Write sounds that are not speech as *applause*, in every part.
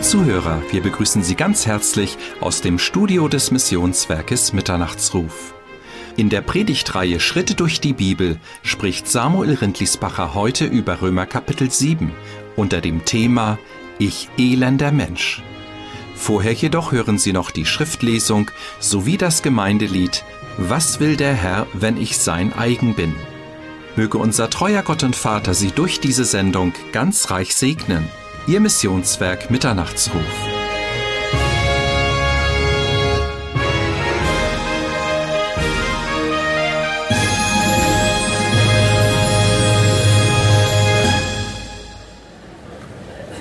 Zuhörer, wir begrüßen Sie ganz herzlich aus dem Studio des Missionswerkes Mitternachtsruf. In der Predigtreihe Schritte durch die Bibel spricht Samuel Rindlisbacher heute über Römer Kapitel 7 unter dem Thema Ich elender Mensch. Vorher jedoch hören Sie noch die Schriftlesung sowie das Gemeindelied Was will der Herr, wenn ich sein eigen bin? Möge unser treuer Gott und Vater Sie durch diese Sendung ganz reich segnen. Ihr Missionswerk Mitternachtsruf.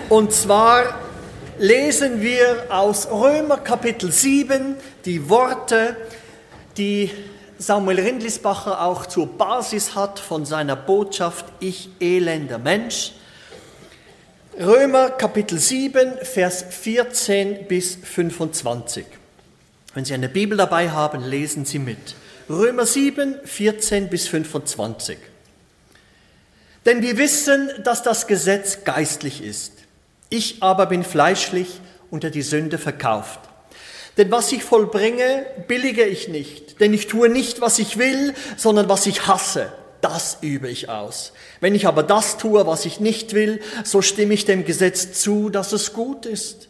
Und zwar lesen wir aus Römer Kapitel 7 die Worte, die Samuel Rindlisbacher auch zur Basis hat von seiner Botschaft Ich elender Mensch. Römer Kapitel 7, Vers 14 bis 25. Wenn Sie eine Bibel dabei haben, lesen Sie mit. Römer 7, 14 bis 25. Denn wir wissen, dass das Gesetz geistlich ist. Ich aber bin fleischlich unter die Sünde verkauft. Denn was ich vollbringe, billige ich nicht. Denn ich tue nicht, was ich will, sondern was ich hasse. Das übe ich aus. Wenn ich aber das tue, was ich nicht will, so stimme ich dem Gesetz zu, dass es gut ist.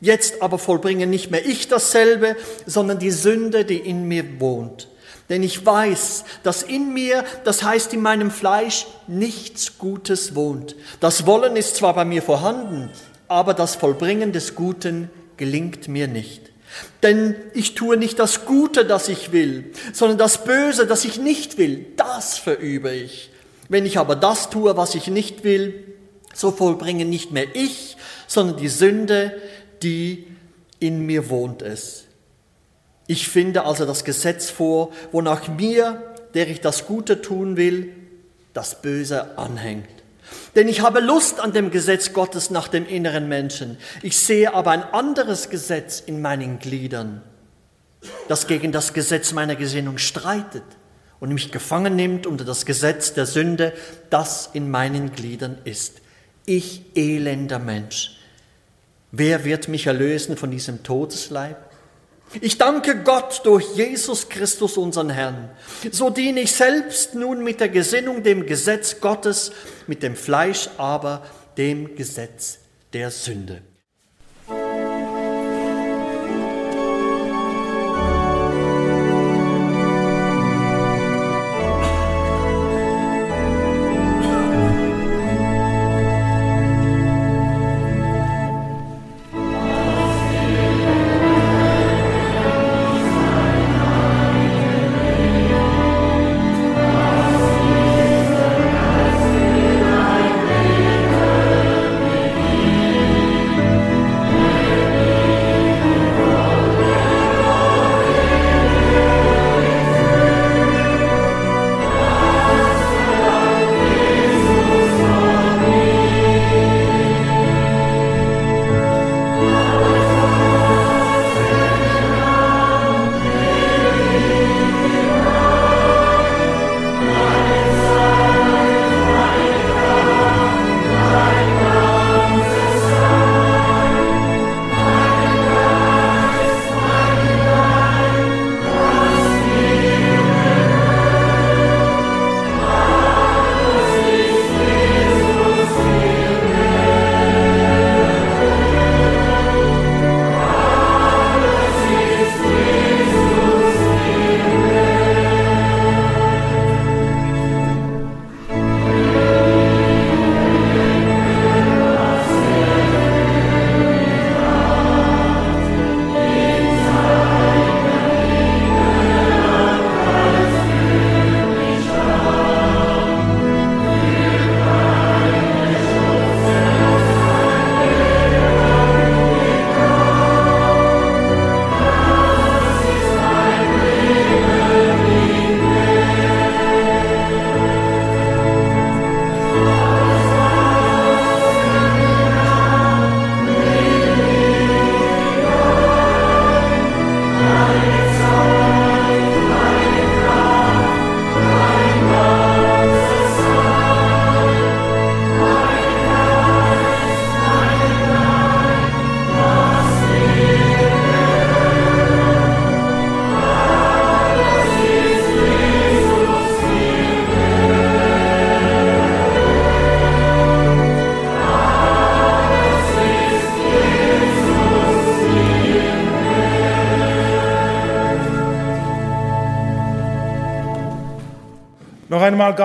Jetzt aber vollbringe nicht mehr ich dasselbe, sondern die Sünde, die in mir wohnt. Denn ich weiß, dass in mir, das heißt in meinem Fleisch, nichts Gutes wohnt. Das Wollen ist zwar bei mir vorhanden, aber das Vollbringen des Guten gelingt mir nicht. Denn ich tue nicht das Gute, das ich will, sondern das Böse, das ich nicht will, das verübe ich. Wenn ich aber das tue, was ich nicht will, so vollbringe nicht mehr ich, sondern die Sünde, die in mir wohnt es. Ich finde also das Gesetz vor, wonach mir, der ich das Gute tun will, das Böse anhängt. Denn ich habe Lust an dem Gesetz Gottes nach dem inneren Menschen. Ich sehe aber ein anderes Gesetz in meinen Gliedern, das gegen das Gesetz meiner Gesinnung streitet und mich gefangen nimmt unter das Gesetz der Sünde, das in meinen Gliedern ist. Ich elender Mensch. Wer wird mich erlösen von diesem Todesleib? Ich danke Gott durch Jesus Christus, unseren Herrn. So diene ich selbst nun mit der Gesinnung dem Gesetz Gottes, mit dem Fleisch aber dem Gesetz der Sünde.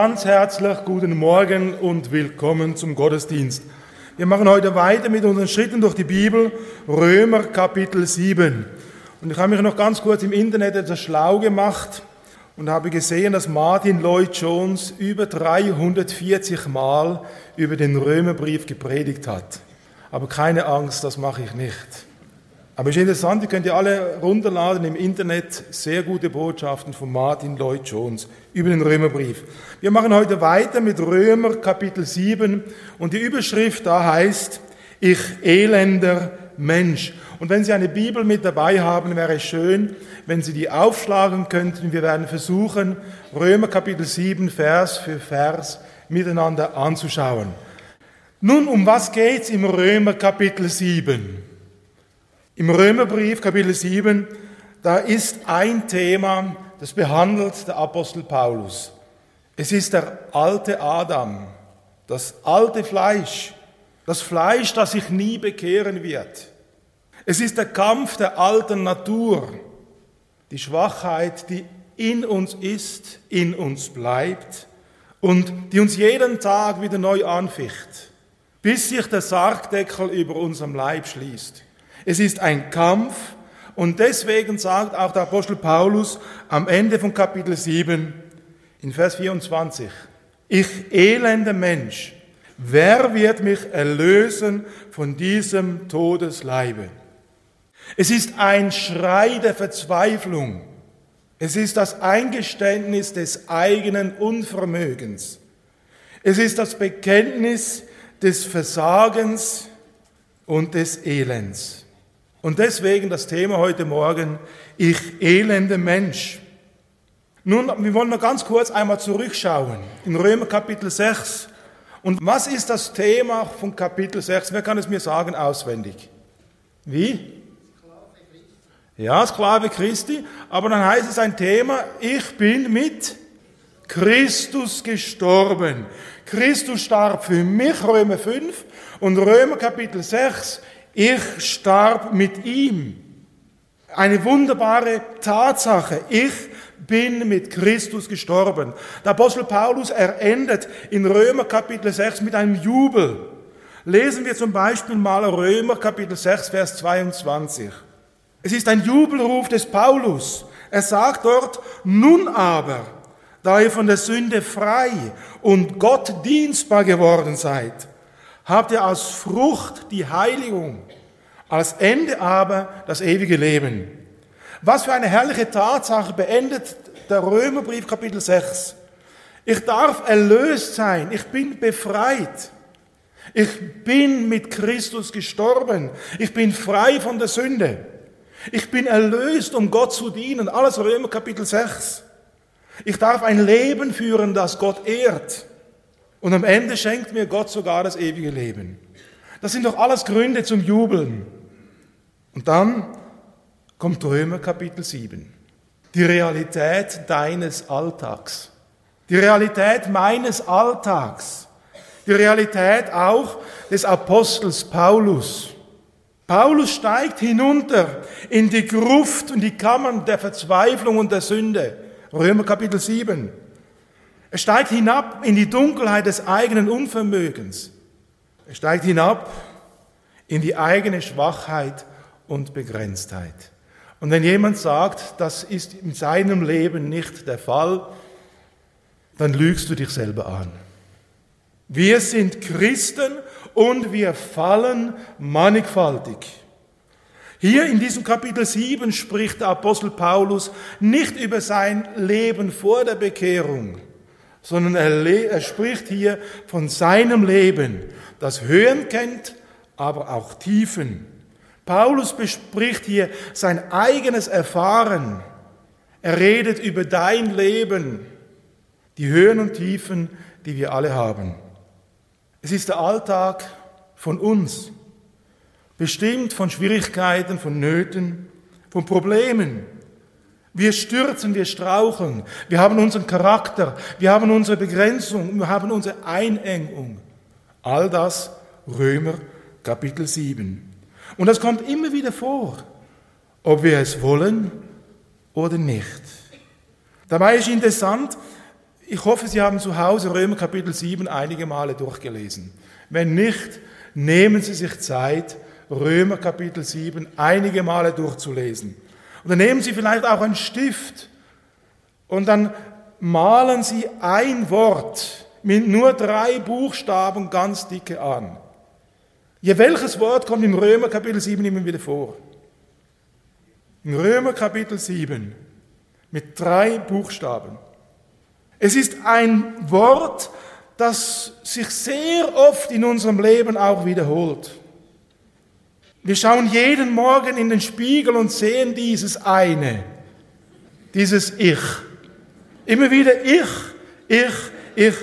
Ganz herzlich guten Morgen und willkommen zum Gottesdienst. Wir machen heute weiter mit unseren Schritten durch die Bibel, Römer Kapitel 7. Und ich habe mich noch ganz kurz im Internet etwas schlau gemacht und habe gesehen, dass Martin Lloyd Jones über 340 Mal über den Römerbrief gepredigt hat. Aber keine Angst, das mache ich nicht. Aber es ist interessant, ihr könnt ihr alle runterladen im Internet, sehr gute Botschaften von Martin Lloyd Jones über den Römerbrief. Wir machen heute weiter mit Römer Kapitel 7 und die Überschrift da heißt, ich elender Mensch. Und wenn Sie eine Bibel mit dabei haben, wäre es schön, wenn Sie die aufschlagen könnten. Wir werden versuchen, Römer Kapitel 7 Vers für Vers miteinander anzuschauen. Nun, um was geht's im Römer Kapitel 7? Im Römerbrief Kapitel 7, da ist ein Thema, das behandelt der Apostel Paulus. Es ist der alte Adam, das alte Fleisch, das Fleisch, das sich nie bekehren wird. Es ist der Kampf der alten Natur, die Schwachheit, die in uns ist, in uns bleibt und die uns jeden Tag wieder neu anficht bis sich der Sargdeckel über unserem Leib schließt. Es ist ein Kampf und deswegen sagt auch der Apostel Paulus am Ende von Kapitel 7 in Vers 24, ich elender Mensch, wer wird mich erlösen von diesem Todesleibe? Es ist ein Schrei der Verzweiflung. Es ist das Eingeständnis des eigenen Unvermögens. Es ist das Bekenntnis des Versagens und des Elends. Und deswegen das Thema heute Morgen, ich elende Mensch. Nun, wir wollen noch ganz kurz einmal zurückschauen in Römer Kapitel 6. Und was ist das Thema von Kapitel 6? Wer kann es mir sagen auswendig? Wie? Ja, Sklave Christi. Aber dann heißt es ein Thema, ich bin mit Christus gestorben. Christus starb für mich, Römer 5, und Römer Kapitel 6, ich starb mit ihm. Eine wunderbare Tatsache. Ich bin mit Christus gestorben. Der Apostel Paulus, er endet in Römer Kapitel 6 mit einem Jubel. Lesen wir zum Beispiel mal Römer Kapitel 6, Vers 22. Es ist ein Jubelruf des Paulus. Er sagt dort, nun aber, da ihr von der Sünde frei und Gott dienstbar geworden seid, habt ihr als Frucht die Heiligung, als Ende aber das ewige Leben. Was für eine herrliche Tatsache beendet der Römerbrief Kapitel 6. Ich darf erlöst sein, ich bin befreit. Ich bin mit Christus gestorben. Ich bin frei von der Sünde. Ich bin erlöst, um Gott zu dienen. Alles Römer Kapitel 6. Ich darf ein Leben führen, das Gott ehrt. Und am Ende schenkt mir Gott sogar das ewige Leben. Das sind doch alles Gründe zum Jubeln. Und dann kommt Römer Kapitel 7. Die Realität deines Alltags. Die Realität meines Alltags. Die Realität auch des Apostels Paulus. Paulus steigt hinunter in die Gruft und die Kammern der Verzweiflung und der Sünde. Römer Kapitel 7. Er steigt hinab in die Dunkelheit des eigenen Unvermögens. Er steigt hinab in die eigene Schwachheit und Begrenztheit. Und wenn jemand sagt, das ist in seinem Leben nicht der Fall, dann lügst du dich selber an. Wir sind Christen und wir fallen mannigfaltig. Hier in diesem Kapitel 7 spricht der Apostel Paulus nicht über sein Leben vor der Bekehrung, sondern er, er, spricht hier von seinem Leben, das Höhen kennt, aber auch Tiefen. Paulus bespricht hier sein eigenes Erfahren. Er redet über dein Leben, die Höhen und Tiefen, die wir alle haben. Es ist der Alltag von uns bestimmt von Schwierigkeiten, von Nöten, von Problemen. Wir stürzen, wir straucheln, wir haben unseren Charakter, wir haben unsere Begrenzung, wir haben unsere Einengung. All das Römer Kapitel 7. Und das kommt immer wieder vor, ob wir es wollen oder nicht. Dabei ist interessant, Ich hoffe, Sie haben zu Hause Römer Kapitel 7 einige Male durchgelesen. Wenn nicht, nehmen Sie sich Zeit, Römer Kapitel 7 einige Male durchzulesen. Dann nehmen Sie vielleicht auch einen Stift und dann malen Sie ein Wort mit nur drei Buchstaben ganz dicke an. Je welches Wort kommt im Römer Kapitel 7 immer wieder vor? Im Römer Kapitel 7 mit drei Buchstaben. Es ist ein Wort, das sich sehr oft in unserem Leben auch wiederholt. Wir schauen jeden Morgen in den Spiegel und sehen dieses eine, dieses Ich. Immer wieder ich, ich, ich.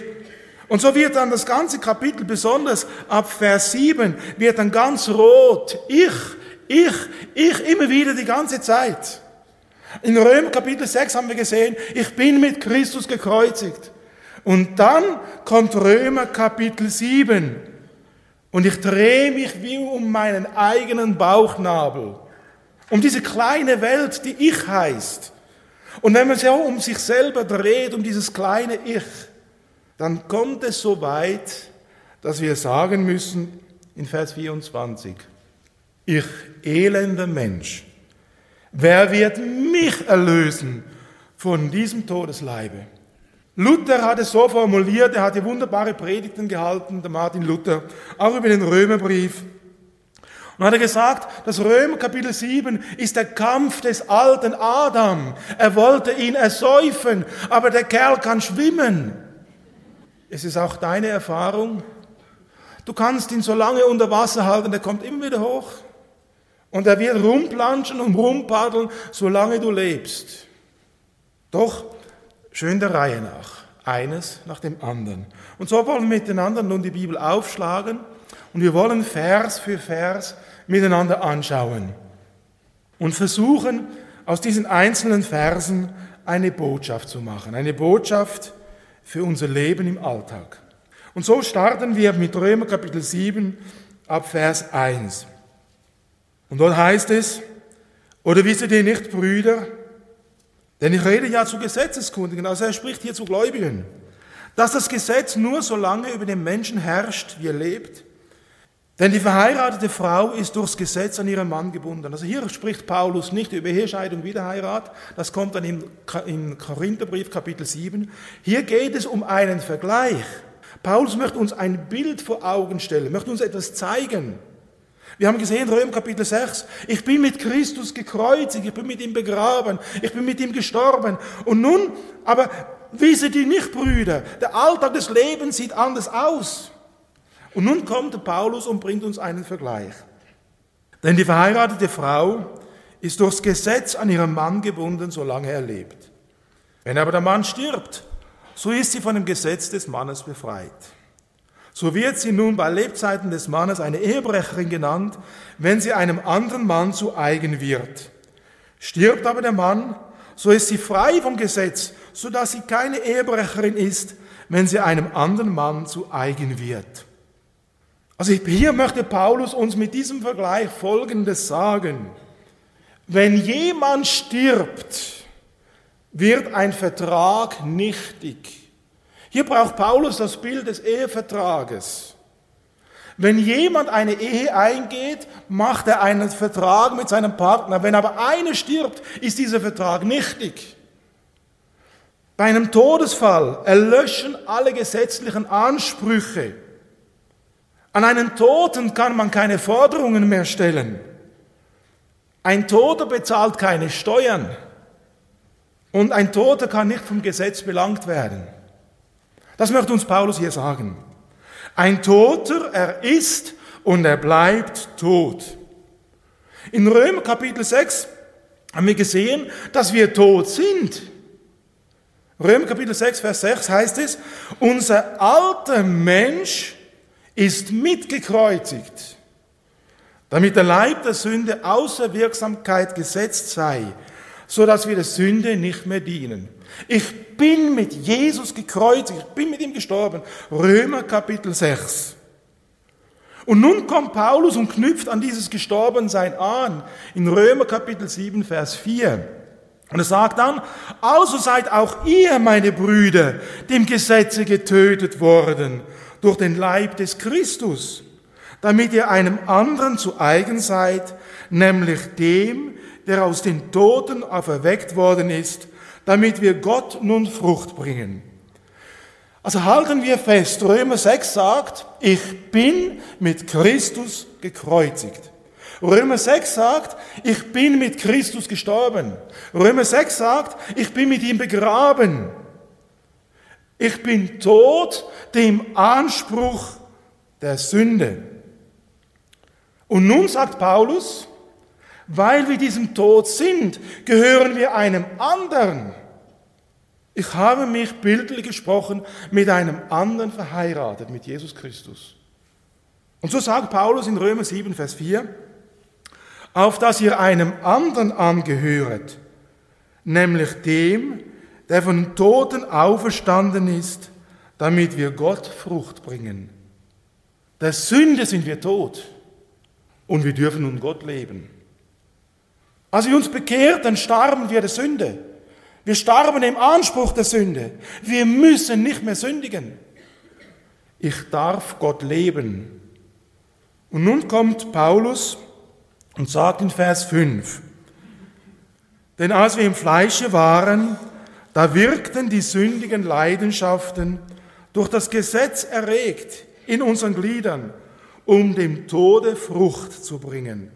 Und so wird dann das ganze Kapitel, besonders ab Vers 7, wird dann ganz rot. Ich, ich, ich, immer wieder die ganze Zeit. In Römer Kapitel 6 haben wir gesehen, ich bin mit Christus gekreuzigt. Und dann kommt Römer Kapitel 7. Und ich drehe mich wie um meinen eigenen Bauchnabel. Um diese kleine Welt, die ich heißt. Und wenn man sich auch um sich selber dreht, um dieses kleine Ich, dann kommt es so weit, dass wir sagen müssen in Vers 24, ich elender Mensch, wer wird mich erlösen von diesem Todesleibe? Luther hat es so formuliert, er hat hier wunderbare Predigten gehalten, der Martin Luther, auch über den Römerbrief. Und hat er gesagt, das Römer Kapitel 7 ist der Kampf des alten Adam. Er wollte ihn ersäufen, aber der Kerl kann schwimmen. Es ist auch deine Erfahrung. Du kannst ihn so lange unter Wasser halten, der kommt immer wieder hoch. Und er wird rumplanschen und rumpaddeln, solange du lebst. Doch, schön der Reihe nach. Eines nach dem anderen. Und so wollen wir miteinander nun die Bibel aufschlagen und wir wollen Vers für Vers miteinander anschauen und versuchen, aus diesen einzelnen Versen eine Botschaft zu machen. Eine Botschaft für unser Leben im Alltag. Und so starten wir mit Römer Kapitel 7 ab Vers 1. Und dort heißt es, oder wisst ihr nicht, Brüder, denn ich rede ja zu Gesetzeskundigen, also er spricht hier zu Gläubigen, dass das Gesetz nur so lange über den Menschen herrscht, wie er lebt. Denn die verheiratete Frau ist durchs Gesetz an ihren Mann gebunden. Also hier spricht Paulus nicht über Ehescheidung, Wiederheirat. Das kommt dann im Korintherbrief Kapitel 7. Hier geht es um einen Vergleich. Paulus möchte uns ein Bild vor Augen stellen, möchte uns etwas zeigen. Wir haben gesehen, Römer Kapitel 6, ich bin mit Christus gekreuzigt, ich bin mit ihm begraben, ich bin mit ihm gestorben. Und nun, aber wisset ihr nicht, Brüder, der Alltag des Lebens sieht anders aus. Und nun kommt Paulus und bringt uns einen Vergleich. Denn die verheiratete Frau ist durchs Gesetz an ihren Mann gebunden, solange er lebt. Wenn aber der Mann stirbt, so ist sie von dem Gesetz des Mannes befreit. So wird sie nun bei Lebzeiten des Mannes eine Ehebrecherin genannt, wenn sie einem anderen Mann zu eigen wird. Stirbt aber der Mann, so ist sie frei vom Gesetz, so dass sie keine Ehebrecherin ist, wenn sie einem anderen Mann zu eigen wird. Also hier möchte Paulus uns mit diesem Vergleich Folgendes sagen. Wenn jemand stirbt, wird ein Vertrag nichtig. Hier braucht Paulus das Bild des Ehevertrages. Wenn jemand eine Ehe eingeht, macht er einen Vertrag mit seinem Partner. Wenn aber einer stirbt, ist dieser Vertrag nichtig. Bei einem Todesfall erlöschen alle gesetzlichen Ansprüche. An einen Toten kann man keine Forderungen mehr stellen. Ein Toter bezahlt keine Steuern. Und ein Toter kann nicht vom Gesetz belangt werden. Das möchte uns Paulus hier sagen. Ein Toter, er ist und er bleibt tot. In Römer Kapitel 6 haben wir gesehen, dass wir tot sind. Römer Kapitel 6, Vers 6 heißt es, unser alter Mensch ist mitgekreuzigt, damit der Leib der Sünde außer Wirksamkeit gesetzt sei, so dass wir der Sünde nicht mehr dienen. Ich bin mit Jesus gekreuzigt, ich bin mit ihm gestorben. Römer Kapitel 6. Und nun kommt Paulus und knüpft an dieses Gestorbensein an. In Römer Kapitel 7, Vers 4. Und er sagt dann, also seid auch ihr, meine Brüder, dem Gesetze getötet worden durch den Leib des Christus, damit ihr einem anderen zu eigen seid, nämlich dem, der aus den Toten auferweckt worden ist, damit wir Gott nun Frucht bringen. Also halten wir fest, Römer 6 sagt, ich bin mit Christus gekreuzigt. Römer 6 sagt, ich bin mit Christus gestorben. Römer 6 sagt, ich bin mit ihm begraben. Ich bin tot dem Anspruch der Sünde. Und nun sagt Paulus, weil wir diesem Tod sind, gehören wir einem anderen. Ich habe mich bildlich gesprochen mit einem anderen verheiratet, mit Jesus Christus. Und so sagt Paulus in Römer 7, Vers 4, auf dass ihr einem anderen angehöret, nämlich dem, der von Toten auferstanden ist, damit wir Gott Frucht bringen. Der Sünde sind wir tot und wir dürfen nun Gott leben. Als wir uns bekehrt, dann starben wir der Sünde. Wir starben im Anspruch der Sünde. Wir müssen nicht mehr sündigen. Ich darf Gott leben. Und nun kommt Paulus und sagt in Vers 5, denn als wir im Fleische waren, da wirkten die sündigen Leidenschaften durch das Gesetz erregt in unseren Gliedern, um dem Tode Frucht zu bringen.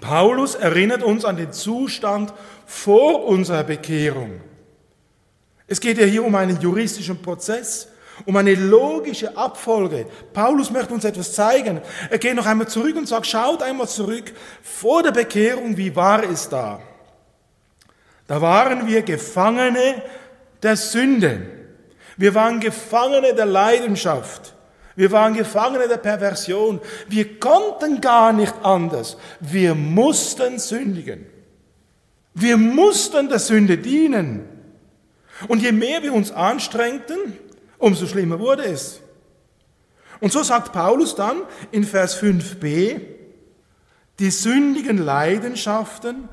Paulus erinnert uns an den Zustand vor unserer Bekehrung. Es geht ja hier um einen juristischen Prozess, um eine logische Abfolge. Paulus möchte uns etwas zeigen. Er geht noch einmal zurück und sagt, schaut einmal zurück, vor der Bekehrung, wie war es da? Da waren wir Gefangene der Sünde. Wir waren Gefangene der Leidenschaft. Wir waren Gefangene der Perversion. Wir konnten gar nicht anders. Wir mussten sündigen. Wir mussten der Sünde dienen. Und je mehr wir uns anstrengten, umso schlimmer wurde es. Und so sagt Paulus dann in Vers 5b, die sündigen Leidenschaften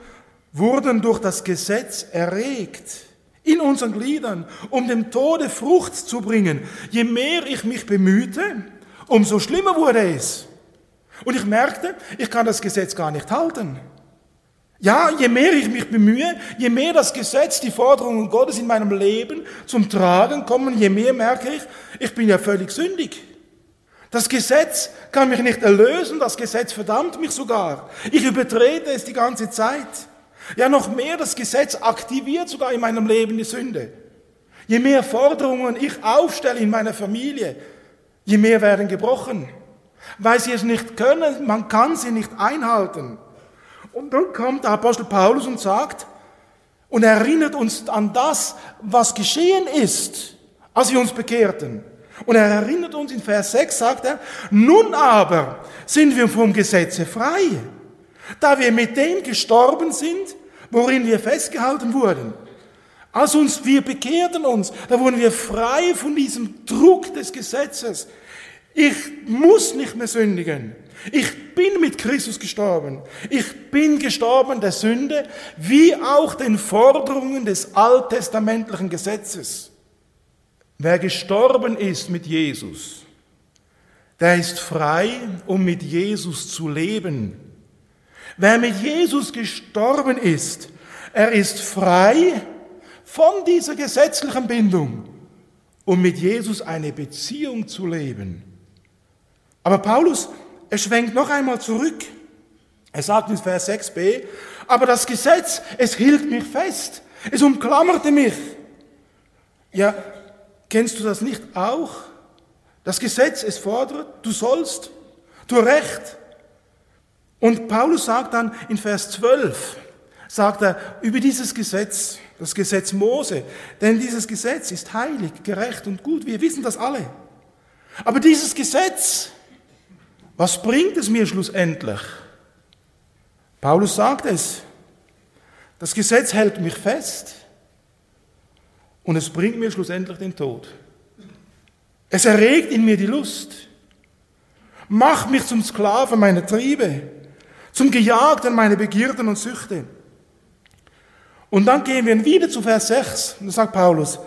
wurden durch das Gesetz erregt in unseren Gliedern, um dem Tode Frucht zu bringen. Je mehr ich mich bemühte, umso schlimmer wurde es. Und ich merkte, ich kann das Gesetz gar nicht halten. Ja, je mehr ich mich bemühe, je mehr das Gesetz, die Forderungen Gottes in meinem Leben zum Tragen kommen, je mehr merke ich, ich bin ja völlig sündig. Das Gesetz kann mich nicht erlösen, das Gesetz verdammt mich sogar. Ich übertrete es die ganze Zeit. Ja, noch mehr, das Gesetz aktiviert sogar in meinem Leben die Sünde. Je mehr Forderungen ich aufstelle in meiner Familie, je mehr werden gebrochen. Weil sie es nicht können, man kann sie nicht einhalten. Und dann kommt der Apostel Paulus und sagt, und erinnert uns an das, was geschehen ist, als wir uns bekehrten. Und er erinnert uns in Vers 6, sagt er, nun aber sind wir vom Gesetze frei da wir mit dem gestorben sind, worin wir festgehalten wurden. Als uns wir bekehrten uns, da wurden wir frei von diesem Druck des Gesetzes. Ich muss nicht mehr sündigen. Ich bin mit Christus gestorben. Ich bin gestorben der Sünde, wie auch den Forderungen des alttestamentlichen Gesetzes. Wer gestorben ist mit Jesus, der ist frei, um mit Jesus zu leben. Wer mit Jesus gestorben ist, er ist frei von dieser gesetzlichen Bindung, um mit Jesus eine Beziehung zu leben. Aber Paulus, er schwenkt noch einmal zurück. Er sagt in Vers 6b, aber das Gesetz, es hielt mich fest, es umklammerte mich. Ja, kennst du das nicht auch? Das Gesetz, es fordert, du sollst, du Recht, und Paulus sagt dann in Vers 12, sagt er über dieses Gesetz, das Gesetz Mose, denn dieses Gesetz ist heilig, gerecht und gut, wir wissen das alle. Aber dieses Gesetz, was bringt es mir schlussendlich? Paulus sagt es, das Gesetz hält mich fest und es bringt mir schlussendlich den Tod. Es erregt in mir die Lust, macht mich zum Sklaven meiner Triebe zum Gejagten meine Begierden und Süchte. Und dann gehen wir wieder zu Vers 6. Und da sagt Paulus,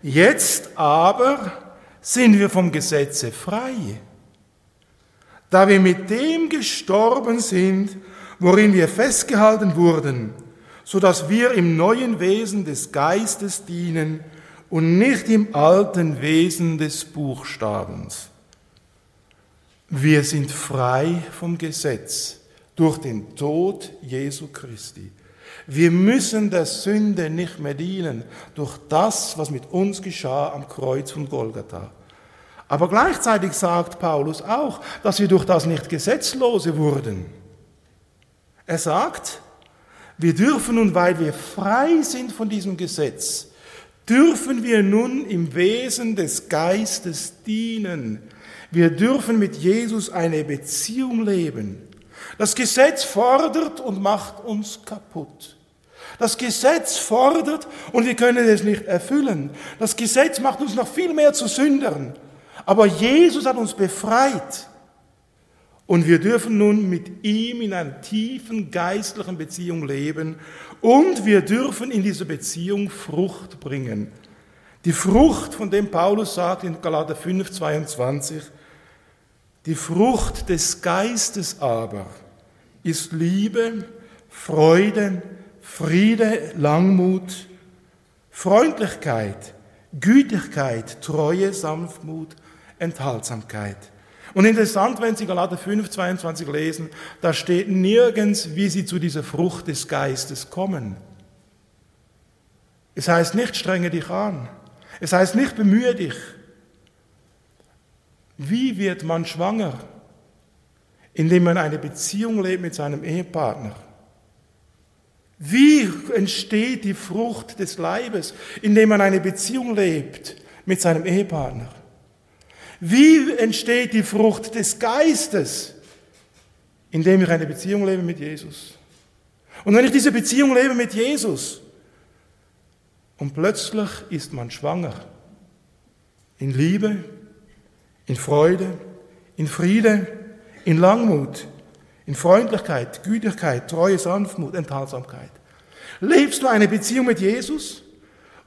jetzt aber sind wir vom Gesetze frei, da wir mit dem gestorben sind, worin wir festgehalten wurden, so dass wir im neuen Wesen des Geistes dienen und nicht im alten Wesen des Buchstabens. Wir sind frei vom Gesetz durch den Tod Jesu Christi. Wir müssen der Sünde nicht mehr dienen durch das, was mit uns geschah am Kreuz von Golgatha. Aber gleichzeitig sagt Paulus auch, dass wir durch das nicht Gesetzlose wurden. Er sagt, wir dürfen nun, weil wir frei sind von diesem Gesetz, dürfen wir nun im Wesen des Geistes dienen. Wir dürfen mit Jesus eine Beziehung leben. Das Gesetz fordert und macht uns kaputt. Das Gesetz fordert und wir können es nicht erfüllen. Das Gesetz macht uns noch viel mehr zu Sündern. Aber Jesus hat uns befreit. Und wir dürfen nun mit ihm in einer tiefen geistlichen Beziehung leben. Und wir dürfen in dieser Beziehung Frucht bringen. Die Frucht, von dem Paulus sagt in Galater 5, 22, die Frucht des Geistes aber ist Liebe, Freude, Friede, Langmut, Freundlichkeit, Gütigkeit, Treue, Sanftmut, Enthaltsamkeit. Und interessant, wenn Sie Galater 5, 22 lesen, da steht nirgends, wie Sie zu dieser Frucht des Geistes kommen. Es heißt nicht, strenge dich an. Es heißt nicht, bemühe dich. Wie wird man schwanger? Indem man eine Beziehung lebt mit seinem Ehepartner. Wie entsteht die Frucht des Leibes? Indem man eine Beziehung lebt mit seinem Ehepartner. Wie entsteht die Frucht des Geistes? Indem ich eine Beziehung lebe mit Jesus. Und wenn ich diese Beziehung lebe mit Jesus und plötzlich ist man schwanger, in Liebe, in Freude, in Friede, in Langmut, in Freundlichkeit, Gütigkeit, Treue, Sanftmut, Enthaltsamkeit. Lebst du eine Beziehung mit Jesus?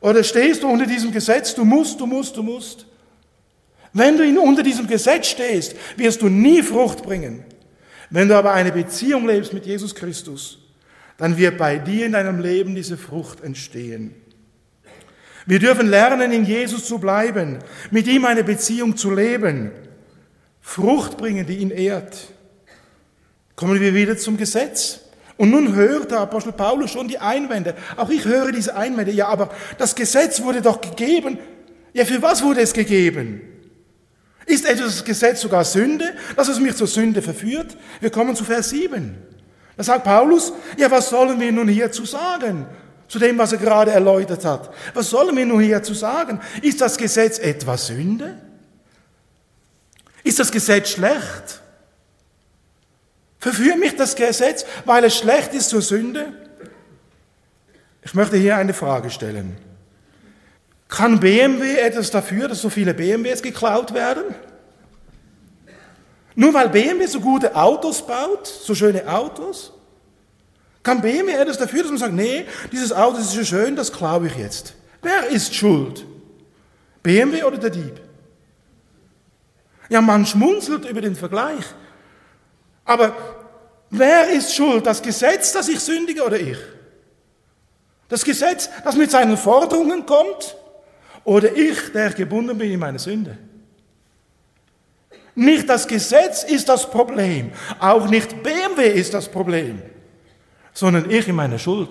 Oder stehst du unter diesem Gesetz, du musst, du musst, du musst? Wenn du unter diesem Gesetz stehst, wirst du nie Frucht bringen. Wenn du aber eine Beziehung lebst mit Jesus Christus, dann wird bei dir in deinem Leben diese Frucht entstehen. Wir dürfen lernen, in Jesus zu bleiben, mit ihm eine Beziehung zu leben, Frucht bringen, die ihn ehrt. Kommen wir wieder zum Gesetz. Und nun hört der Apostel Paulus schon die Einwände. Auch ich höre diese Einwände. Ja, aber das Gesetz wurde doch gegeben. Ja, für was wurde es gegeben? Ist etwa das Gesetz sogar Sünde, dass es mich zur Sünde verführt? Wir kommen zu Vers 7. Da sagt Paulus, ja, was sollen wir nun hierzu sagen? Zu dem, was er gerade erläutert hat. Was sollen wir nun hierzu sagen? Ist das Gesetz etwa Sünde? Ist das Gesetz schlecht? Verführt mich das Gesetz, weil es schlecht ist zur Sünde? Ich möchte hier eine Frage stellen. Kann BMW etwas dafür, dass so viele BMWs geklaut werden? Nur weil BMW so gute Autos baut, so schöne Autos? Kann BMW etwas dafür, dass man sagt, nee, dieses Auto ist so schön, das klaue ich jetzt? Wer ist schuld? BMW oder der Dieb? Ja, man schmunzelt über den Vergleich. Aber wer ist schuld? Das Gesetz, dass ich sündige oder ich? Das Gesetz, das mit seinen Forderungen kommt? Oder ich, der gebunden bin in meine Sünde. Nicht das Gesetz ist das Problem, auch nicht BMW ist das Problem, sondern ich in meiner Schuld.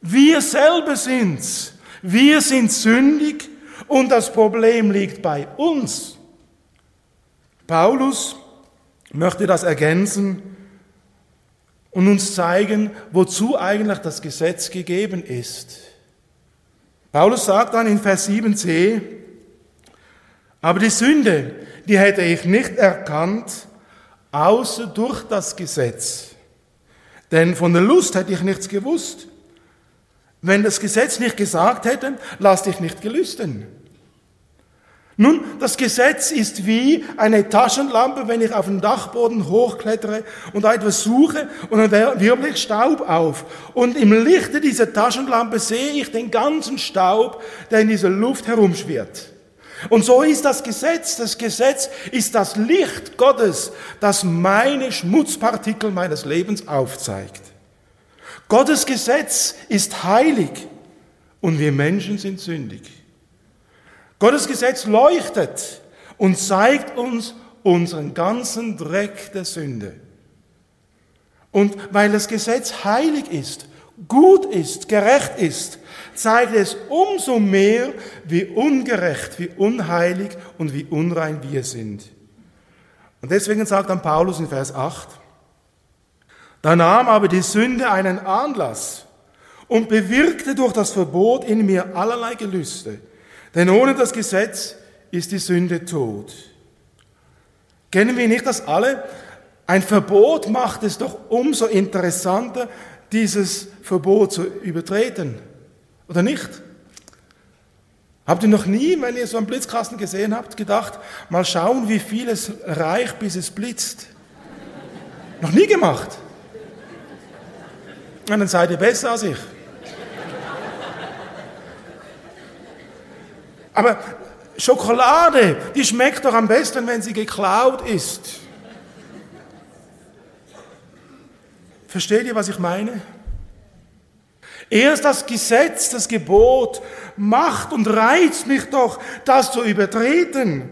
Wir selber sind's. Wir sind sündig und das Problem liegt bei uns. Paulus möchte das ergänzen und uns zeigen, wozu eigentlich das Gesetz gegeben ist. Paulus sagt dann in Vers 7c, aber die Sünde, die hätte ich nicht erkannt, außer durch das Gesetz. Denn von der Lust hätte ich nichts gewusst. Wenn das Gesetz nicht gesagt hätte, lass dich nicht gelüsten. Nun, das Gesetz ist wie eine Taschenlampe, wenn ich auf den Dachboden hochklettere und etwas suche und dann wirbel ich Staub auf. Und im Lichte dieser Taschenlampe sehe ich den ganzen Staub, der in dieser Luft herumschwirrt. Und so ist das Gesetz. Das Gesetz ist das Licht Gottes, das meine Schmutzpartikel meines Lebens aufzeigt. Gottes Gesetz ist heilig und wir Menschen sind sündig. Gottes Gesetz leuchtet und zeigt uns unseren ganzen Dreck der Sünde. Und weil das Gesetz heilig ist, gut ist, gerecht ist, zeigt es umso mehr, wie ungerecht, wie unheilig und wie unrein wir sind. Und deswegen sagt dann Paulus in Vers 8, da nahm aber die Sünde einen Anlass und bewirkte durch das Verbot in mir allerlei Gelüste. Denn ohne das Gesetz ist die Sünde tot. Kennen wir nicht das alle? Ein Verbot macht es doch umso interessanter, dieses Verbot zu übertreten. Oder nicht? Habt ihr noch nie, wenn ihr so einen Blitzkasten gesehen habt, gedacht, mal schauen, wie viel es reicht, bis es blitzt? noch nie gemacht? Und dann seid ihr besser als ich. Aber Schokolade, die schmeckt doch am besten, wenn sie geklaut ist. Versteht ihr, was ich meine? Erst das Gesetz, das Gebot macht und reizt mich doch, das zu übertreten.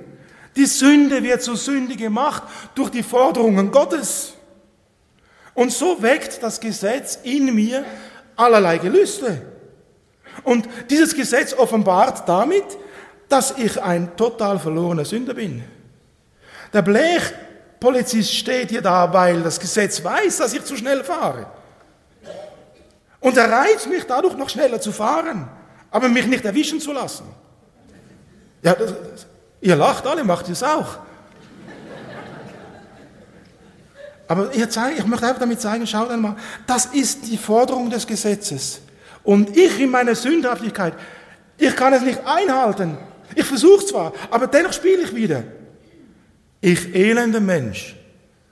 Die Sünde wird zur Sünde gemacht durch die Forderungen Gottes. Und so weckt das Gesetz in mir allerlei Gelüste. Und dieses Gesetz offenbart damit, dass ich ein total verlorener Sünder bin. Der Blechpolizist steht hier da, weil das Gesetz weiß, dass ich zu schnell fahre. Und er reizt mich dadurch noch schneller zu fahren, aber mich nicht erwischen zu lassen. Ja, das, das, ihr lacht alle, macht es auch. Aber zeige, ich möchte einfach damit zeigen, schaut einmal, das ist die Forderung des Gesetzes. Und ich in meiner Sündhaftigkeit, ich kann es nicht einhalten. Ich versuche zwar, aber dennoch spiele ich wieder. Ich elender Mensch,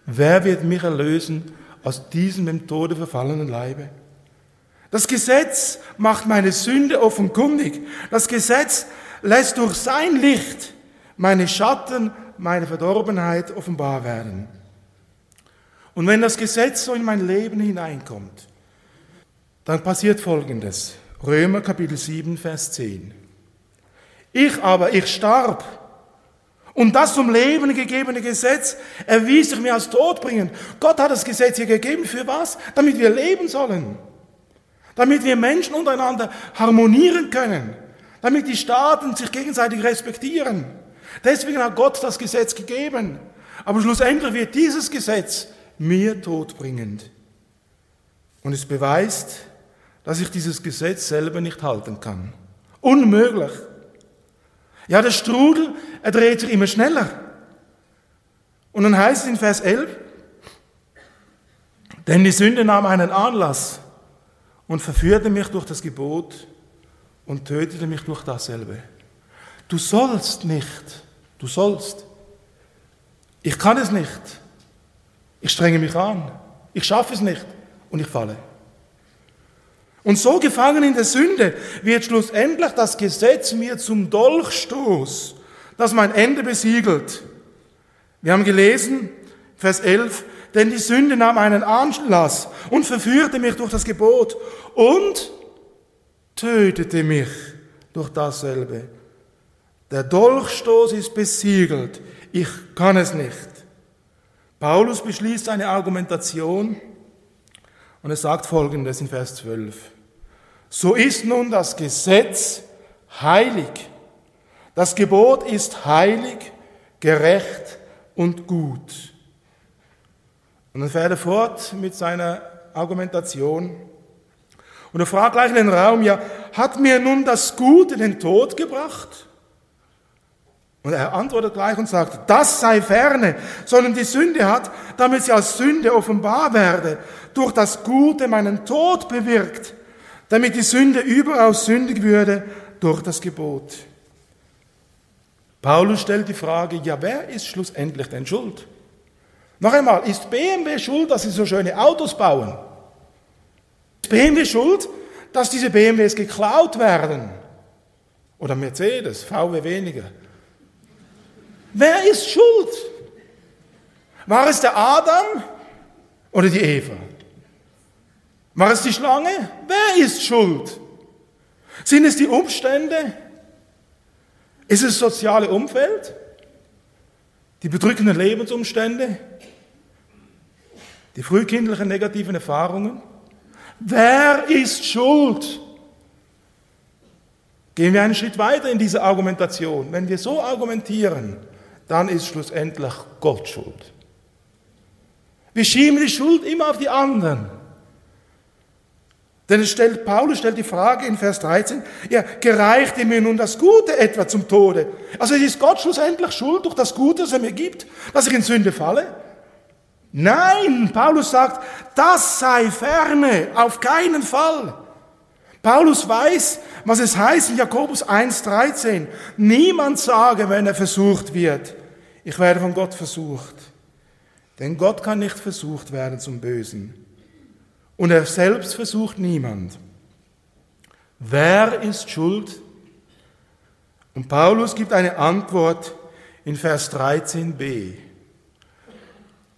wer wird mich erlösen aus diesem im Tode verfallenen Leibe? Das Gesetz macht meine Sünde offenkundig. Das Gesetz lässt durch sein Licht meine Schatten, meine Verdorbenheit offenbar werden. Und wenn das Gesetz so in mein Leben hineinkommt, dann passiert Folgendes. Römer Kapitel 7, Vers 10. Ich aber, ich starb. Und das zum Leben gegebene Gesetz erwies sich mir als todbringend. Gott hat das Gesetz hier gegeben. Für was? Damit wir leben sollen. Damit wir Menschen untereinander harmonieren können. Damit die Staaten sich gegenseitig respektieren. Deswegen hat Gott das Gesetz gegeben. Aber schlussendlich wird dieses Gesetz mir todbringend. Und es beweist, dass ich dieses Gesetz selber nicht halten kann. Unmöglich. Ja, der Strudel, er dreht sich immer schneller. Und dann heißt es in Vers 11, denn die Sünde nahm einen Anlass und verführte mich durch das Gebot und tötete mich durch dasselbe. Du sollst nicht, du sollst. Ich kann es nicht. Ich strenge mich an. Ich schaffe es nicht und ich falle. Und so gefangen in der Sünde wird schlussendlich das Gesetz mir zum Dolchstoß, das mein Ende besiegelt. Wir haben gelesen, Vers 11, denn die Sünde nahm einen Anlass und verführte mich durch das Gebot und tötete mich durch dasselbe. Der Dolchstoß ist besiegelt. Ich kann es nicht. Paulus beschließt seine Argumentation und er sagt folgendes in Vers 12. So ist nun das Gesetz heilig. Das Gebot ist heilig, gerecht und gut. Und dann fährt er fort mit seiner Argumentation. Und er fragt gleich in den Raum, ja, hat mir nun das Gute den Tod gebracht? Und er antwortet gleich und sagt, das sei ferne, sondern die Sünde hat, damit sie als Sünde offenbar werde, durch das Gute meinen Tod bewirkt, damit die Sünde überaus sündig würde durch das Gebot. Paulus stellt die Frage, ja, wer ist schlussendlich denn schuld? Noch einmal, ist BMW schuld, dass sie so schöne Autos bauen? Ist BMW schuld, dass diese BMWs geklaut werden? Oder Mercedes, VW weniger? Wer ist schuld? War es der Adam oder die Eva? War es die Schlange? Wer ist schuld? Sind es die Umstände? Ist es das soziale Umfeld? Die bedrückenden Lebensumstände? Die frühkindlichen negativen Erfahrungen? Wer ist schuld? Gehen wir einen Schritt weiter in diese Argumentation. Wenn wir so argumentieren, dann ist schlussendlich Gott schuld. Wir schieben die Schuld immer auf die anderen. Denn es stellt, Paulus stellt die Frage in Vers 13, ja, gereichte mir nun das Gute etwa zum Tode? Also ist Gott schlussendlich schuld durch das Gute, das er mir gibt, dass ich in Sünde falle? Nein, Paulus sagt, das sei ferne, auf keinen Fall. Paulus weiß, was es heißt in Jakobus 1,13. Niemand sage, wenn er versucht wird, ich werde von Gott versucht. Denn Gott kann nicht versucht werden zum Bösen. Und er selbst versucht niemand. Wer ist schuld? Und Paulus gibt eine Antwort in Vers 13b.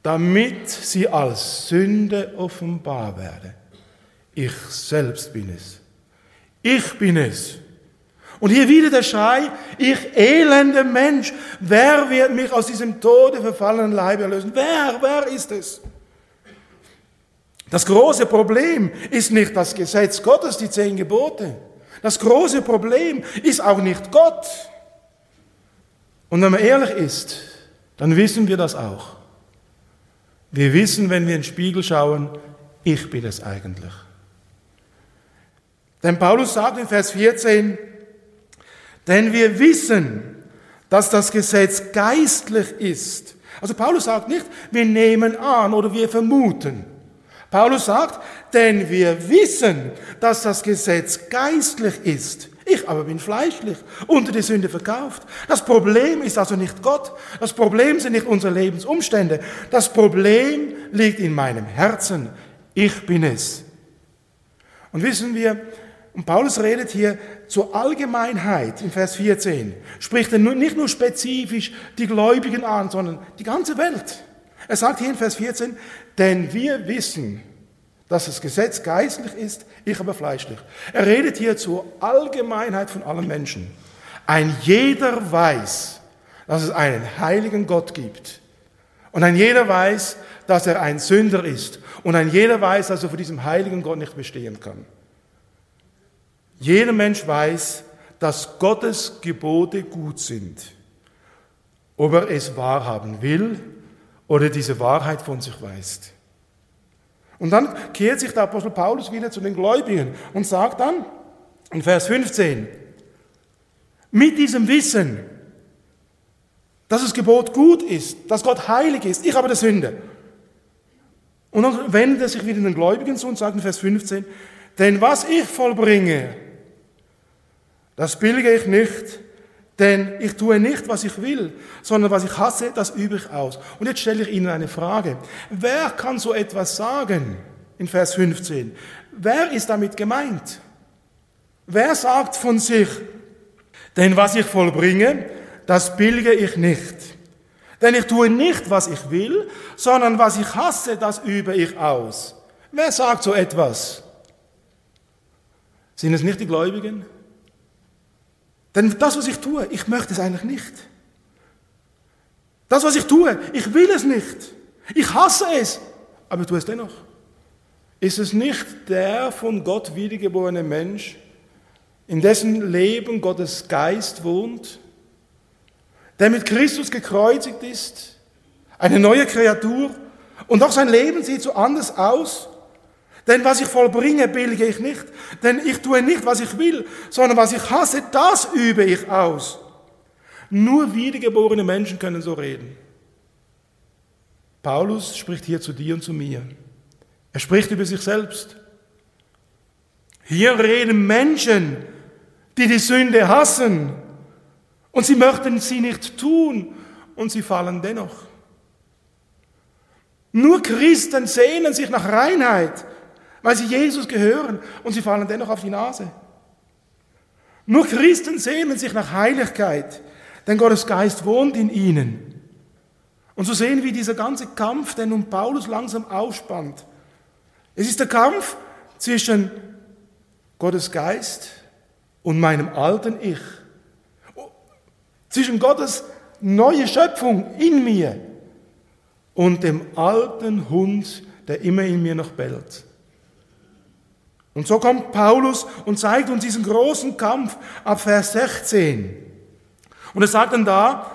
Damit sie als Sünde offenbar werde. Ich selbst bin es. Ich bin es. Und hier wieder der Schrei, ich elende Mensch, wer wird mich aus diesem Tode verfallenen Leib erlösen? Wer, wer ist es? Das große Problem ist nicht das Gesetz Gottes, die zehn Gebote. Das große Problem ist auch nicht Gott. Und wenn man ehrlich ist, dann wissen wir das auch. Wir wissen, wenn wir in den Spiegel schauen, ich bin es eigentlich. Denn Paulus sagt in Vers 14, denn wir wissen, dass das Gesetz geistlich ist. Also Paulus sagt nicht, wir nehmen an oder wir vermuten. Paulus sagt, denn wir wissen, dass das Gesetz geistlich ist. Ich aber bin fleischlich, unter die Sünde verkauft. Das Problem ist also nicht Gott. Das Problem sind nicht unsere Lebensumstände. Das Problem liegt in meinem Herzen. Ich bin es. Und wissen wir, und Paulus redet hier zur Allgemeinheit in Vers 14. Spricht er nicht nur spezifisch die Gläubigen an, sondern die ganze Welt. Er sagt hier in Vers 14, denn wir wissen, dass das Gesetz geistlich ist, ich aber fleischlich. Er redet hier zur Allgemeinheit von allen Menschen. Ein jeder weiß, dass es einen heiligen Gott gibt. Und ein jeder weiß, dass er ein Sünder ist. Und ein jeder weiß, dass er vor diesem heiligen Gott nicht bestehen kann. Jeder Mensch weiß, dass Gottes Gebote gut sind. Ob er es wahrhaben will oder diese Wahrheit von sich weist. Und dann kehrt sich der Apostel Paulus wieder zu den Gläubigen und sagt dann in Vers 15, mit diesem Wissen, dass das Gebot gut ist, dass Gott heilig ist, ich habe der Sünde. Und dann wendet er sich wieder den Gläubigen zu und sagt in Vers 15, denn was ich vollbringe, das billige ich nicht, denn ich tue nicht, was ich will, sondern was ich hasse, das übe ich aus. Und jetzt stelle ich Ihnen eine Frage. Wer kann so etwas sagen in Vers 15? Wer ist damit gemeint? Wer sagt von sich, denn was ich vollbringe, das billige ich nicht. Denn ich tue nicht, was ich will, sondern was ich hasse, das übe ich aus. Wer sagt so etwas? Sind es nicht die Gläubigen? Denn das, was ich tue, ich möchte es eigentlich nicht. Das, was ich tue, ich will es nicht. Ich hasse es, aber ich tue es dennoch. Ist es nicht der von Gott wiedergeborene Mensch, in dessen Leben Gottes Geist wohnt, der mit Christus gekreuzigt ist, eine neue Kreatur, und auch sein Leben sieht so anders aus? Denn was ich vollbringe, billige ich nicht. Denn ich tue nicht, was ich will, sondern was ich hasse, das übe ich aus. Nur wiedergeborene Menschen können so reden. Paulus spricht hier zu dir und zu mir. Er spricht über sich selbst. Hier reden Menschen, die die Sünde hassen Und sie möchten sie nicht tun und sie fallen dennoch. Nur Christen sehnen sich nach Reinheit, weil sie Jesus gehören und sie fallen dennoch auf die Nase. Nur Christen sehnen sich nach Heiligkeit, denn Gottes Geist wohnt in ihnen. Und so sehen wir dieser ganze Kampf, der nun Paulus langsam aufspannt. Es ist der Kampf zwischen Gottes Geist und meinem alten Ich. Zwischen Gottes neue Schöpfung in mir und dem alten Hund, der immer in mir noch bellt. Und so kommt Paulus und zeigt uns diesen großen Kampf ab Vers 16. Und er sagt dann da,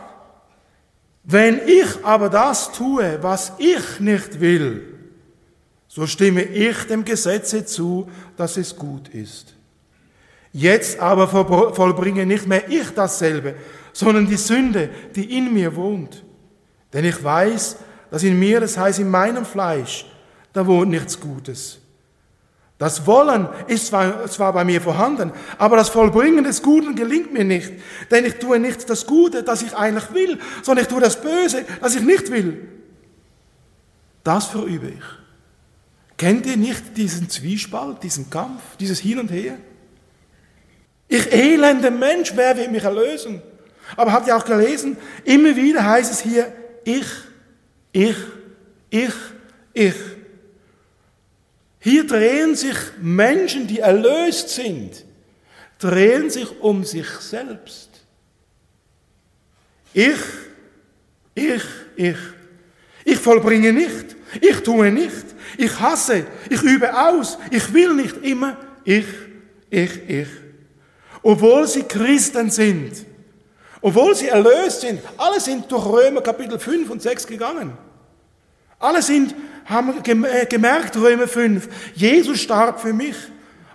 wenn ich aber das tue, was ich nicht will, so stimme ich dem Gesetze zu, dass es gut ist. Jetzt aber vollbringe nicht mehr ich dasselbe, sondern die Sünde, die in mir wohnt. Denn ich weiß, dass in mir, das heißt in meinem Fleisch, da wohnt nichts Gutes. Das Wollen ist zwar, zwar bei mir vorhanden, aber das Vollbringen des Guten gelingt mir nicht. Denn ich tue nicht das Gute, das ich eigentlich will, sondern ich tue das Böse, das ich nicht will. Das verübe ich. Kennt ihr nicht diesen Zwiespalt, diesen Kampf, dieses Hin und Her? Ich elende Mensch, wer wird mich erlösen? Aber habt ihr auch gelesen, immer wieder heißt es hier, ich, ich, ich, ich. Hier drehen sich Menschen, die erlöst sind, drehen sich um sich selbst. Ich, ich, ich. Ich vollbringe nicht, ich tue nicht, ich hasse, ich übe aus, ich will nicht immer ich, ich, ich. Obwohl sie Christen sind, obwohl sie erlöst sind, alle sind durch Römer Kapitel 5 und 6 gegangen. Alle sind, haben äh, gemerkt, Römer 5, Jesus starb für mich.